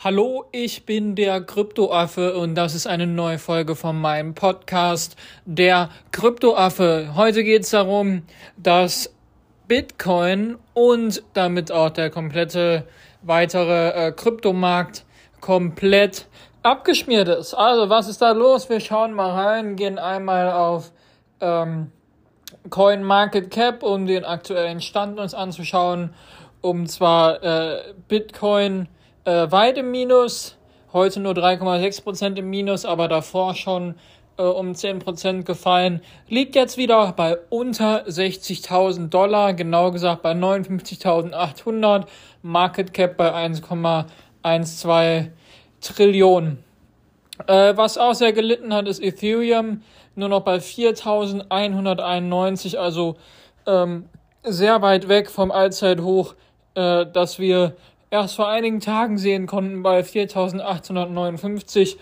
Hallo, ich bin der Kryptoaffe und das ist eine neue Folge von meinem Podcast, der Kryptoaffe. Heute geht es darum, dass Bitcoin und damit auch der komplette weitere äh, Kryptomarkt komplett abgeschmiert ist. Also, was ist da los? Wir schauen mal rein, gehen einmal auf ähm, Coin Market Cap, um den aktuellen Stand uns anzuschauen, um zwar äh, Bitcoin äh, weit im Minus, heute nur 3,6% im Minus, aber davor schon äh, um 10% gefallen. Liegt jetzt wieder bei unter 60.000 Dollar, genau gesagt bei 59.800, Market Cap bei 1,12 Trillionen. Äh, was auch sehr gelitten hat, ist Ethereum, nur noch bei 4.191, also ähm, sehr weit weg vom Allzeithoch, äh, das wir erst vor einigen Tagen sehen konnten bei 4859.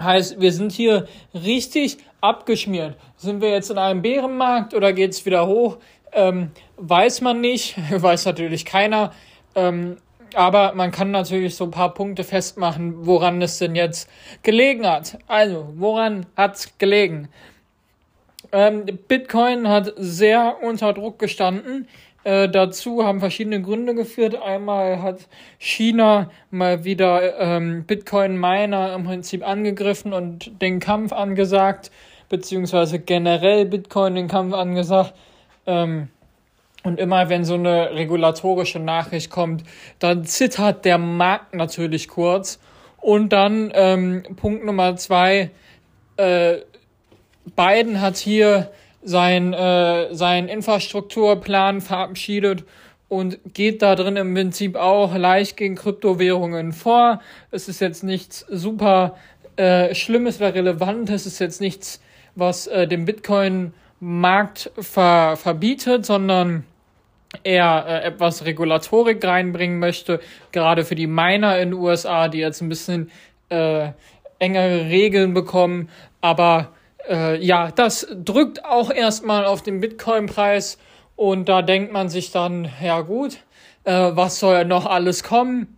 Heißt, wir sind hier richtig abgeschmiert. Sind wir jetzt in einem Bärenmarkt oder geht es wieder hoch? Ähm, weiß man nicht, weiß natürlich keiner. Ähm, aber man kann natürlich so ein paar Punkte festmachen, woran es denn jetzt gelegen hat. Also, woran hat es gelegen? Ähm, Bitcoin hat sehr unter Druck gestanden. Äh, dazu haben verschiedene Gründe geführt. Einmal hat China mal wieder ähm, Bitcoin-Miner im Prinzip angegriffen und den Kampf angesagt, beziehungsweise generell Bitcoin den Kampf angesagt. Ähm, und immer wenn so eine regulatorische Nachricht kommt, dann zittert der Markt natürlich kurz. Und dann ähm, Punkt Nummer zwei, äh, Biden hat hier sein, äh, sein Infrastrukturplan verabschiedet und geht da drin im Prinzip auch leicht gegen Kryptowährungen vor. Es ist jetzt nichts super äh, Schlimmes oder Relevantes, es ist jetzt nichts, was äh, den Bitcoin-Markt ver verbietet, sondern er äh, etwas Regulatorik reinbringen möchte, gerade für die Miner in den USA, die jetzt ein bisschen äh, engere Regeln bekommen, aber äh, ja, das drückt auch erstmal auf den Bitcoin-Preis und da denkt man sich dann, ja gut, äh, was soll noch alles kommen?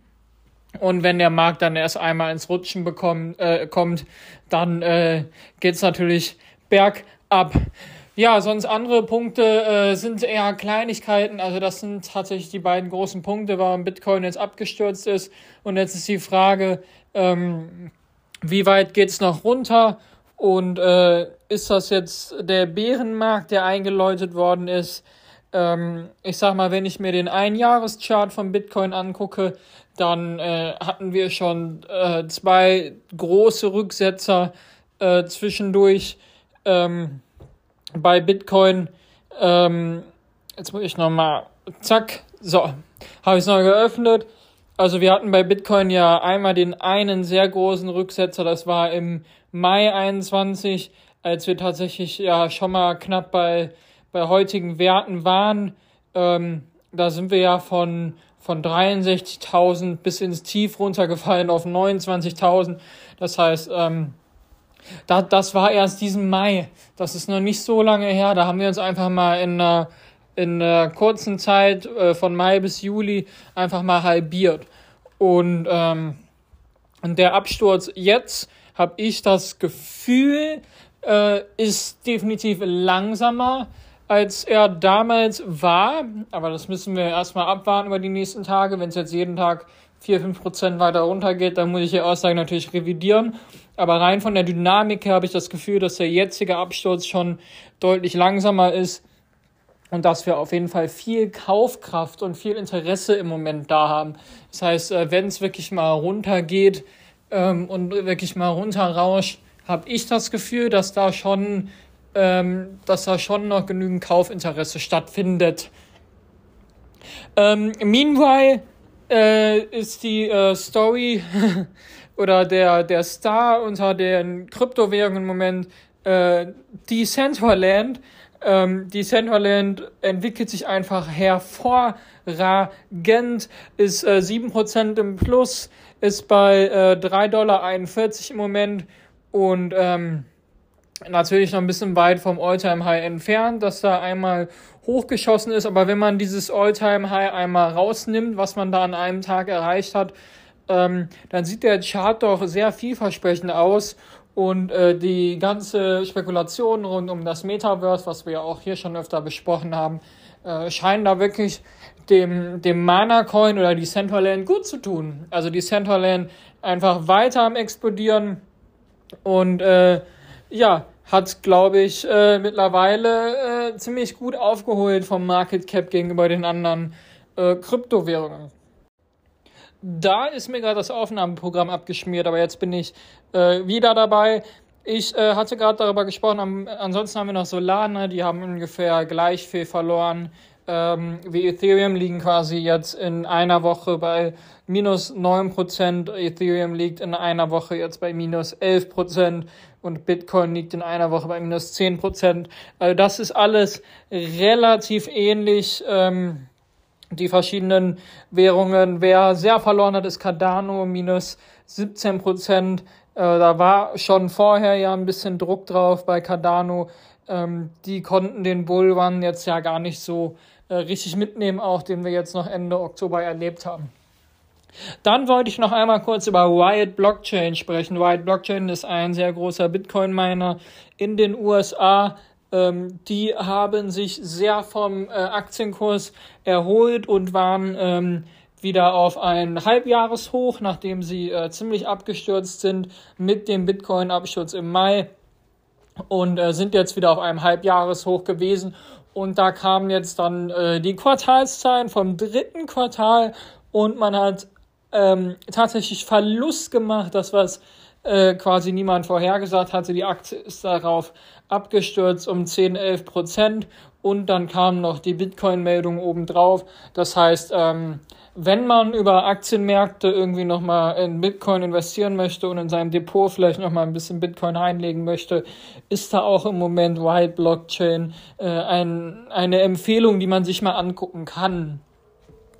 Und wenn der Markt dann erst einmal ins Rutschen bekommen, äh, kommt, dann äh, geht natürlich bergab. Ja, sonst andere Punkte äh, sind eher Kleinigkeiten. Also das sind tatsächlich die beiden großen Punkte, warum Bitcoin jetzt abgestürzt ist. Und jetzt ist die Frage, ähm, wie weit geht's noch runter? Und äh, ist das jetzt der Bärenmarkt, der eingeläutet worden ist? Ähm, ich sag mal, wenn ich mir den Einjahreschart von Bitcoin angucke, dann äh, hatten wir schon äh, zwei große Rücksetzer äh, zwischendurch ähm, bei Bitcoin. Ähm, jetzt muss ich nochmal, zack, so, habe ich es noch geöffnet. Also wir hatten bei Bitcoin ja einmal den einen sehr großen Rücksetzer, das war im Mai 21, als wir tatsächlich ja schon mal knapp bei, bei heutigen Werten waren. Ähm, da sind wir ja von, von 63.000 bis ins Tief runtergefallen auf 29.000. Das heißt, ähm, da, das war erst diesen Mai. Das ist noch nicht so lange her. Da haben wir uns einfach mal in einer, in einer kurzen Zeit äh, von Mai bis Juli einfach mal halbiert. Und, ähm, der Absturz jetzt habe ich das Gefühl, äh, ist definitiv langsamer, als er damals war. Aber das müssen wir erstmal abwarten über die nächsten Tage. Wenn es jetzt jeden Tag 4, 5 Prozent weiter runtergeht, dann muss ich die Aussage natürlich revidieren. Aber rein von der Dynamik her habe ich das Gefühl, dass der jetzige Absturz schon deutlich langsamer ist und dass wir auf jeden Fall viel Kaufkraft und viel Interesse im Moment da haben. Das heißt, äh, wenn es wirklich mal runtergeht, ähm, und wirklich mal runterrauscht, habe ich das Gefühl, dass da schon, ähm, dass da schon noch genügend Kaufinteresse stattfindet. Ähm, meanwhile äh, ist die äh, Story oder der, der Star unter den Kryptowährungen im Moment äh, Decentraland. Ähm, Decentraland entwickelt sich einfach hervorragend, ist äh, 7% im Plus, ist bei äh, 3,41 Dollar im Moment und ähm, natürlich noch ein bisschen weit vom Alltime high entfernt, dass da einmal hochgeschossen ist. Aber wenn man dieses Alltime high einmal rausnimmt, was man da an einem Tag erreicht hat, ähm, dann sieht der Chart doch sehr vielversprechend aus und äh, die ganze Spekulation rund um das Metaverse, was wir ja auch hier schon öfter besprochen haben, äh, scheinen da wirklich dem, dem Mana-Coin oder die Centraland gut zu tun. Also die Centraland einfach weiter am explodieren und äh, ja, hat, glaube ich, äh, mittlerweile äh, ziemlich gut aufgeholt vom Market Cap gegenüber den anderen äh, Kryptowährungen. Da ist mir gerade das Aufnahmeprogramm abgeschmiert, aber jetzt bin ich äh, wieder dabei. Ich äh, hatte gerade darüber gesprochen, am, ansonsten haben wir noch Solana, die haben ungefähr gleich viel verloren ähm, wie Ethereum, liegen quasi jetzt in einer Woche bei minus 9%. Ethereum liegt in einer Woche jetzt bei minus 11% und Bitcoin liegt in einer Woche bei minus 10%. Also das ist alles relativ ähnlich. Ähm, die verschiedenen Währungen. Wer sehr verloren hat, ist Cardano, minus 17 Prozent. Äh, da war schon vorher ja ein bisschen Druck drauf bei Cardano. Ähm, die konnten den Bullrun jetzt ja gar nicht so äh, richtig mitnehmen, auch den wir jetzt noch Ende Oktober erlebt haben. Dann wollte ich noch einmal kurz über Riot Blockchain sprechen. Riot Blockchain ist ein sehr großer Bitcoin-Miner in den USA. Ähm, die haben sich sehr vom äh, Aktienkurs erholt und waren ähm, wieder auf ein Halbjahreshoch, nachdem sie äh, ziemlich abgestürzt sind mit dem Bitcoin-Absturz im Mai und äh, sind jetzt wieder auf einem Halbjahreshoch gewesen. Und da kamen jetzt dann äh, die Quartalszahlen vom dritten Quartal und man hat ähm, tatsächlich Verlust gemacht, das was äh, quasi niemand vorhergesagt hatte. Die Aktie ist darauf abgestürzt um 10, 11 Prozent und dann kam noch die Bitcoin-Meldung obendrauf. Das heißt, ähm, wenn man über Aktienmärkte irgendwie nochmal in Bitcoin investieren möchte und in seinem Depot vielleicht nochmal ein bisschen Bitcoin einlegen möchte, ist da auch im Moment White Blockchain äh, ein, eine Empfehlung, die man sich mal angucken kann.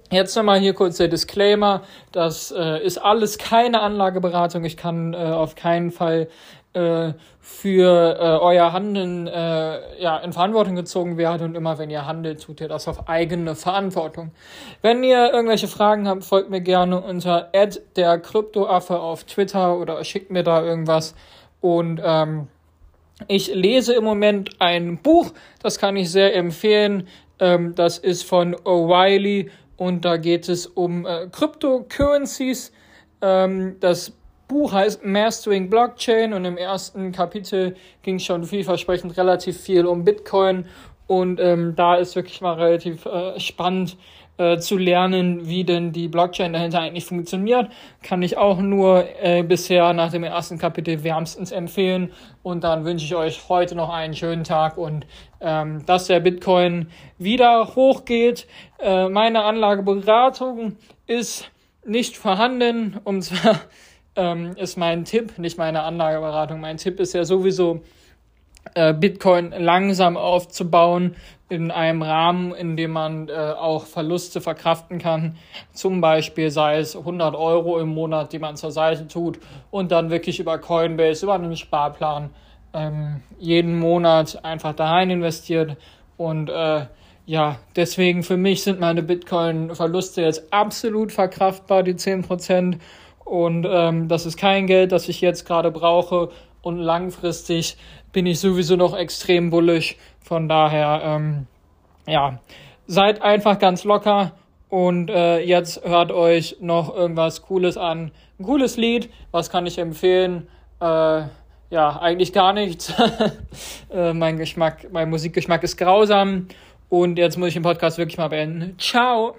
Jetzt nochmal hier kurz der Disclaimer. Das äh, ist alles keine Anlageberatung. Ich kann äh, auf keinen Fall für äh, euer Handeln äh, ja, in Verantwortung gezogen werden und immer wenn ihr handelt, tut ihr das auf eigene Verantwortung. Wenn ihr irgendwelche Fragen habt, folgt mir gerne unter der Kryptoaffe auf Twitter oder schickt mir da irgendwas und ähm, ich lese im Moment ein Buch, das kann ich sehr empfehlen. Ähm, das ist von O'Reilly und da geht es um äh, Cryptocurrencies. Ähm, das Buch heißt Mastering Blockchain und im ersten Kapitel ging schon vielversprechend relativ viel um Bitcoin und ähm, da ist wirklich mal relativ äh, spannend äh, zu lernen, wie denn die Blockchain dahinter eigentlich funktioniert. Kann ich auch nur äh, bisher nach dem ersten Kapitel wärmstens empfehlen. Und dann wünsche ich euch heute noch einen schönen Tag und ähm, dass der Bitcoin wieder hochgeht. Äh, meine Anlageberatung ist nicht vorhanden. Und zwar ähm, ist mein Tipp, nicht meine Anlageberatung. Mein Tipp ist ja sowieso, äh, Bitcoin langsam aufzubauen, in einem Rahmen, in dem man äh, auch Verluste verkraften kann. Zum Beispiel sei es 100 Euro im Monat, die man zur Seite tut und dann wirklich über Coinbase, über einen Sparplan ähm, jeden Monat einfach da rein investiert. Und äh, ja, deswegen für mich sind meine Bitcoin-Verluste jetzt absolut verkraftbar, die 10%. Und ähm, das ist kein Geld, das ich jetzt gerade brauche. Und langfristig bin ich sowieso noch extrem bullish von daher, ähm, ja, seid einfach ganz locker und äh, jetzt hört euch noch irgendwas Cooles an. Ein cooles Lied, was kann ich empfehlen? Äh, ja, eigentlich gar nichts. äh, mein Geschmack, mein Musikgeschmack ist grausam. Und jetzt muss ich den Podcast wirklich mal beenden. Ciao!